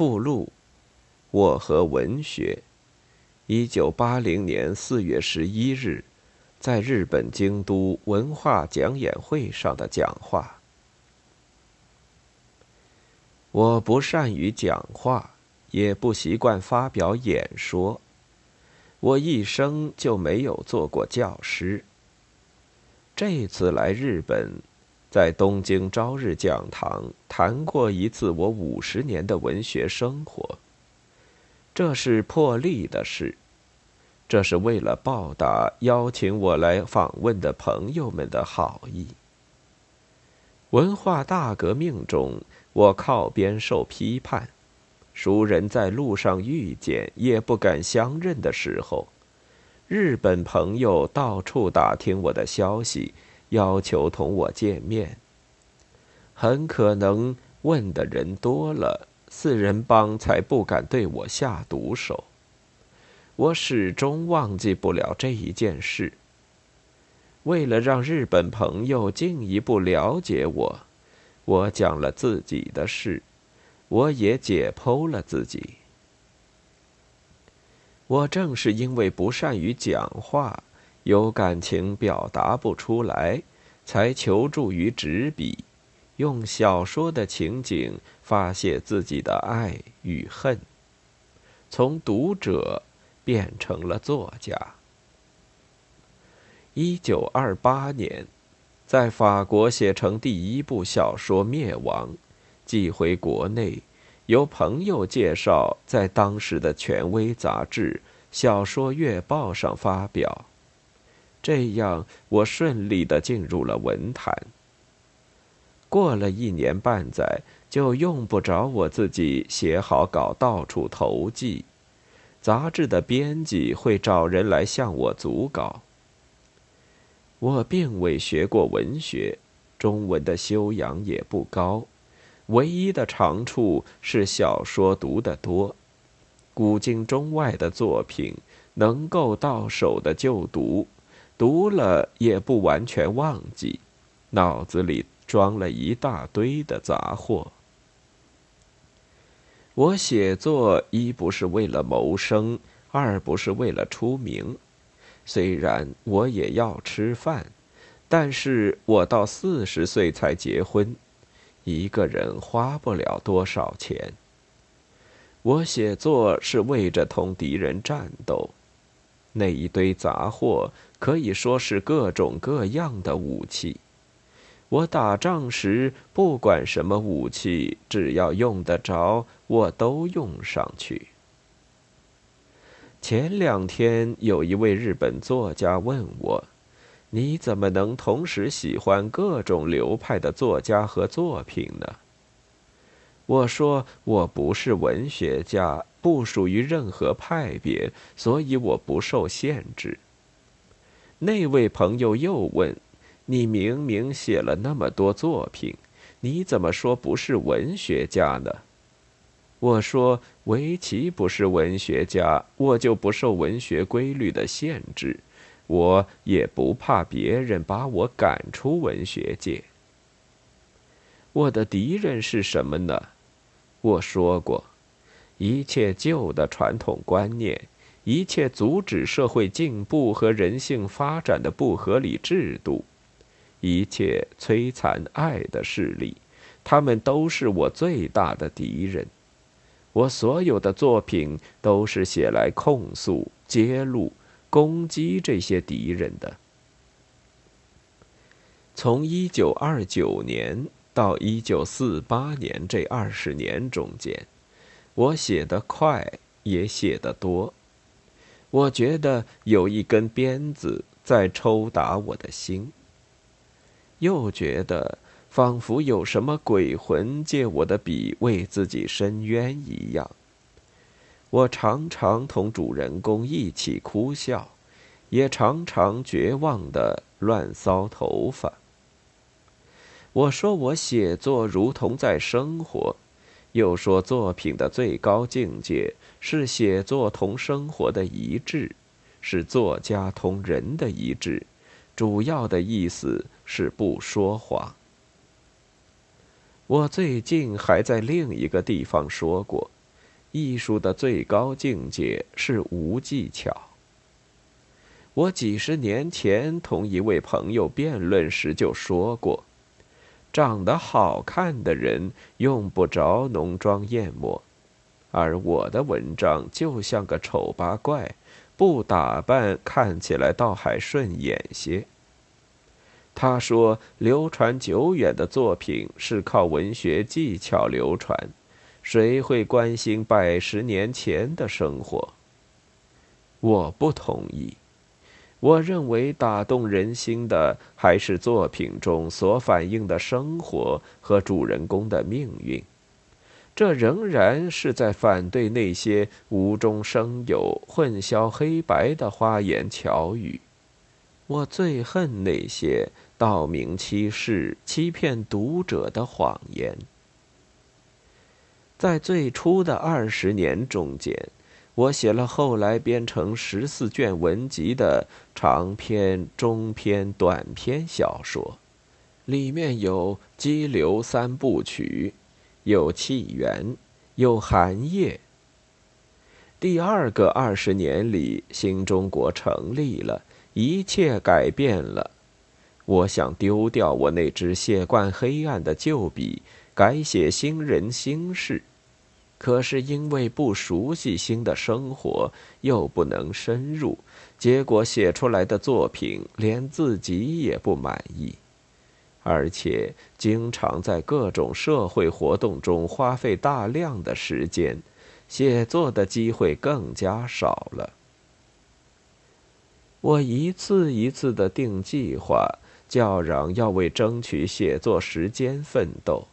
附录：我和文学。一九八零年四月十一日，在日本京都文化讲演会上的讲话。我不善于讲话，也不习惯发表演说。我一生就没有做过教师。这次来日本，在东京朝日讲堂谈过一次我五十年的文学生活。这是破例的事，这是为了报答邀请我来访问的朋友们的好意。文化大革命中。我靠边受批判，熟人在路上遇见也不敢相认的时候，日本朋友到处打听我的消息，要求同我见面。很可能问的人多了，四人帮才不敢对我下毒手。我始终忘记不了这一件事。为了让日本朋友进一步了解我。我讲了自己的事，我也解剖了自己。我正是因为不善于讲话，有感情表达不出来，才求助于纸笔，用小说的情景发泄自己的爱与恨，从读者变成了作家。一九二八年。在法国写成第一部小说《灭亡》，寄回国内，由朋友介绍，在当时的权威杂志《小说月报》上发表。这样，我顺利的进入了文坛。过了一年半载，就用不着我自己写好稿到处投寄，杂志的编辑会找人来向我组稿。我并未学过文学，中文的修养也不高，唯一的长处是小说读得多，古今中外的作品能够到手的就读，读了也不完全忘记，脑子里装了一大堆的杂货。我写作一不是为了谋生，二不是为了出名。虽然我也要吃饭，但是我到四十岁才结婚，一个人花不了多少钱。我写作是为着同敌人战斗，那一堆杂货可以说是各种各样的武器。我打仗时不管什么武器，只要用得着，我都用上去。前两天有一位日本作家问我：“你怎么能同时喜欢各种流派的作家和作品呢？”我说：“我不是文学家，不属于任何派别，所以我不受限制。”那位朋友又问：“你明明写了那么多作品，你怎么说不是文学家呢？”我说：“围棋不是文学家，我就不受文学规律的限制，我也不怕别人把我赶出文学界。我的敌人是什么呢？我说过，一切旧的传统观念，一切阻止社会进步和人性发展的不合理制度，一切摧残爱的势力，他们都是我最大的敌人。”我所有的作品都是写来控诉、揭露、攻击这些敌人的。从一九二九年到一九四八年这二十年中间，我写得快，也写得多。我觉得有一根鞭子在抽打我的心，又觉得。仿佛有什么鬼魂借我的笔为自己伸冤一样。我常常同主人公一起哭笑，也常常绝望的乱搔头发。我说我写作如同在生活，又说作品的最高境界是写作同生活的一致，是作家同人的一致，主要的意思是不说谎。我最近还在另一个地方说过，艺术的最高境界是无技巧。我几十年前同一位朋友辩论时就说过：“长得好看的人用不着浓妆艳抹，而我的文章就像个丑八怪，不打扮看起来倒还顺眼些。”他说：“流传久远的作品是靠文学技巧流传。”谁会关心百十年前的生活？我不同意。我认为打动人心的还是作品中所反映的生活和主人公的命运。这仍然是在反对那些无中生有、混淆黑白的花言巧语。我最恨那些道明欺世、欺骗读者的谎言。在最初的二十年中间，我写了后来编成十四卷文集的长篇、中篇、短篇小说，里面有《激流三部曲》，有《气缘》，有《寒夜》。第二个二十年里，新中国成立了，一切改变了。我想丢掉我那支写惯黑暗的旧笔，改写新人新事。可是因为不熟悉新的生活，又不能深入，结果写出来的作品连自己也不满意，而且经常在各种社会活动中花费大量的时间，写作的机会更加少了。我一次一次的定计划，叫嚷要为争取写作时间奋斗。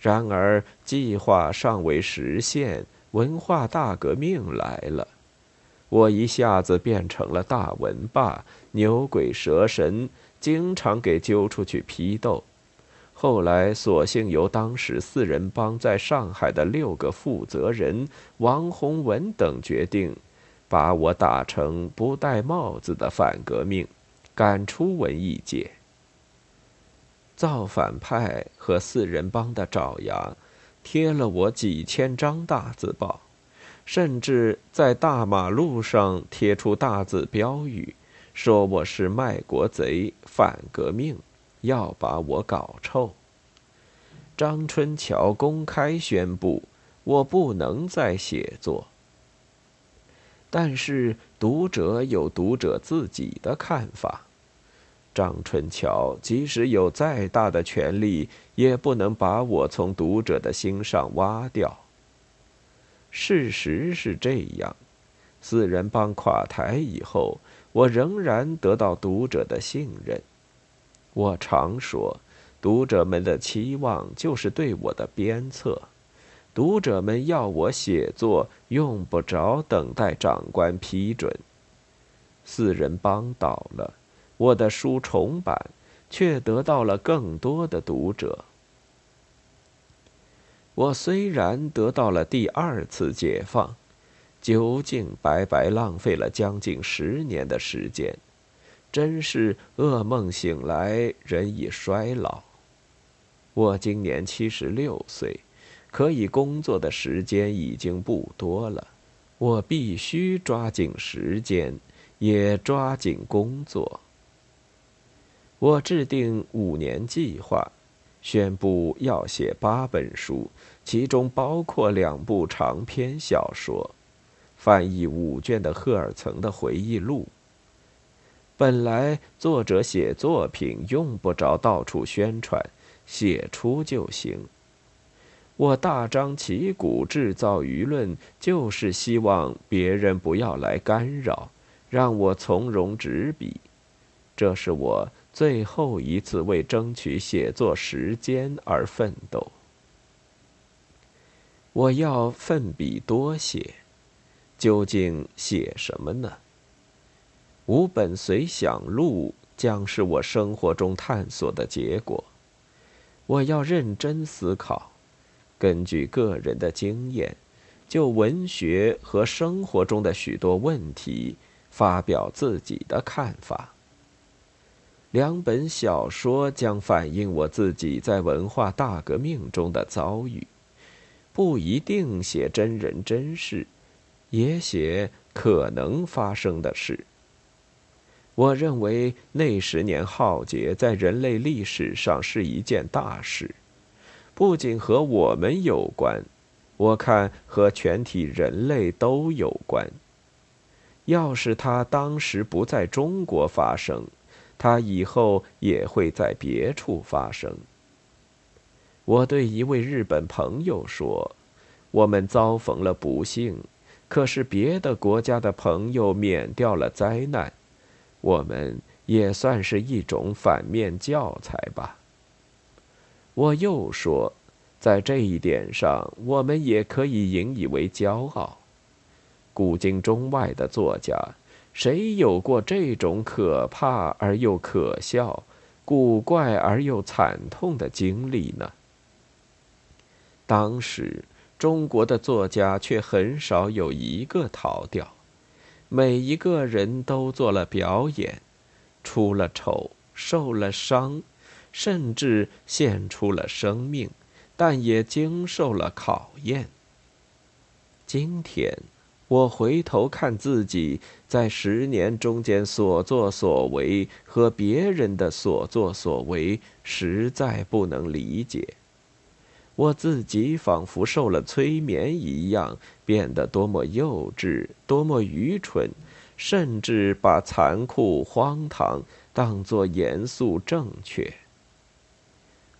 然而，计划尚未实现，文化大革命来了，我一下子变成了大文霸，牛鬼蛇神，经常给揪出去批斗。后来，索性由当时四人帮在上海的六个负责人王洪文等决定，把我打成不戴帽子的反革命，赶出文艺界。造反派和四人帮的爪牙，贴了我几千张大字报，甚至在大马路上贴出大字标语，说我是卖国贼、反革命，要把我搞臭。张春桥公开宣布，我不能再写作。但是读者有读者自己的看法。张春桥即使有再大的权力，也不能把我从读者的心上挖掉。事实是这样，四人帮垮台以后，我仍然得到读者的信任。我常说，读者们的期望就是对我的鞭策。读者们要我写作，用不着等待长官批准。四人帮倒了。我的书重版，却得到了更多的读者。我虽然得到了第二次解放，究竟白白浪费了将近十年的时间，真是噩梦醒来，人已衰老。我今年七十六岁，可以工作的时间已经不多了，我必须抓紧时间，也抓紧工作。我制定五年计划，宣布要写八本书，其中包括两部长篇小说，翻译五卷的赫尔岑的回忆录。本来作者写作品用不着到处宣传，写出就行。我大张旗鼓制造舆论，就是希望别人不要来干扰，让我从容执笔。这是我。最后一次为争取写作时间而奋斗，我要奋笔多写。究竟写什么呢？五本随想录将是我生活中探索的结果。我要认真思考，根据个人的经验，就文学和生活中的许多问题发表自己的看法。两本小说将反映我自己在文化大革命中的遭遇，不一定写真人真事，也写可能发生的事。我认为那十年浩劫在人类历史上是一件大事，不仅和我们有关，我看和全体人类都有关。要是它当时不在中国发生，它以后也会在别处发生。我对一位日本朋友说：“我们遭逢了不幸，可是别的国家的朋友免掉了灾难。”我们也算是一种反面教材吧。我又说，在这一点上，我们也可以引以为骄傲。古今中外的作家，谁有过这种可怕而又可笑、古怪而又惨痛的经历呢？当时，中国的作家却很少有一个逃掉。每一个人都做了表演，出了丑，受了伤，甚至献出了生命，但也经受了考验。今天，我回头看自己在十年中间所作所为和别人的所作所为，实在不能理解。我自己仿佛受了催眠一样，变得多么幼稚，多么愚蠢，甚至把残酷、荒唐当作严肃正确。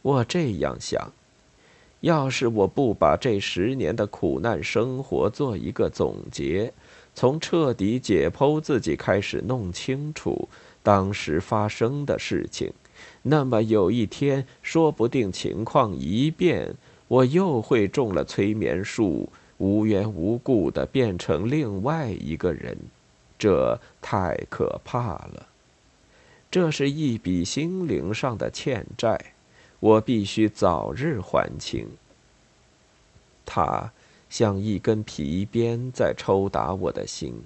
我这样想：要是我不把这十年的苦难生活做一个总结，从彻底解剖自己开始弄清楚当时发生的事情，那么有一天，说不定情况一变。我又会中了催眠术，无缘无故的变成另外一个人，这太可怕了。这是一笔心灵上的欠债，我必须早日还清。它像一根皮鞭在抽打我的心，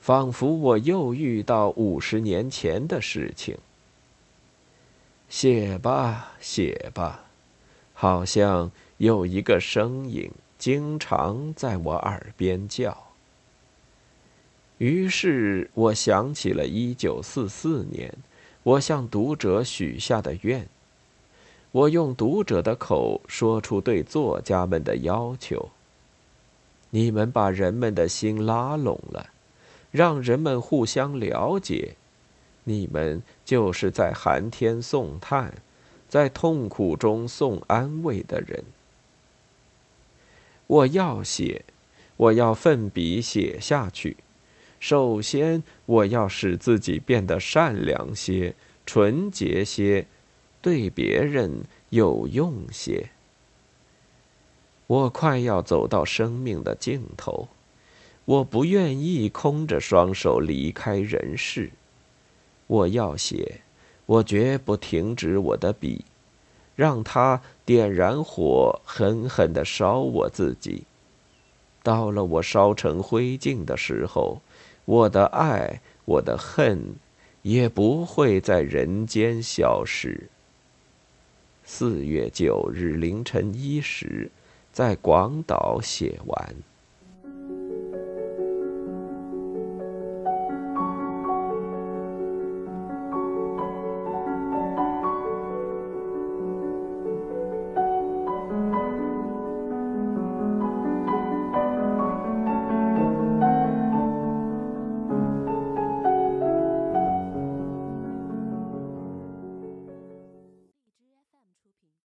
仿佛我又遇到五十年前的事情。写吧，写吧，好像。有一个声音经常在我耳边叫。于是我想起了一九四四年，我向读者许下的愿。我用读者的口说出对作家们的要求：你们把人们的心拉拢了，让人们互相了解，你们就是在寒天送炭，在痛苦中送安慰的人。我要写，我要奋笔写下去。首先，我要使自己变得善良些、纯洁些，对别人有用些。我快要走到生命的尽头，我不愿意空着双手离开人世。我要写，我绝不停止我的笔。让它点燃火，狠狠地烧我自己。到了我烧成灰烬的时候，我的爱，我的恨，也不会在人间消失。四月九日凌晨一时，在广岛写完。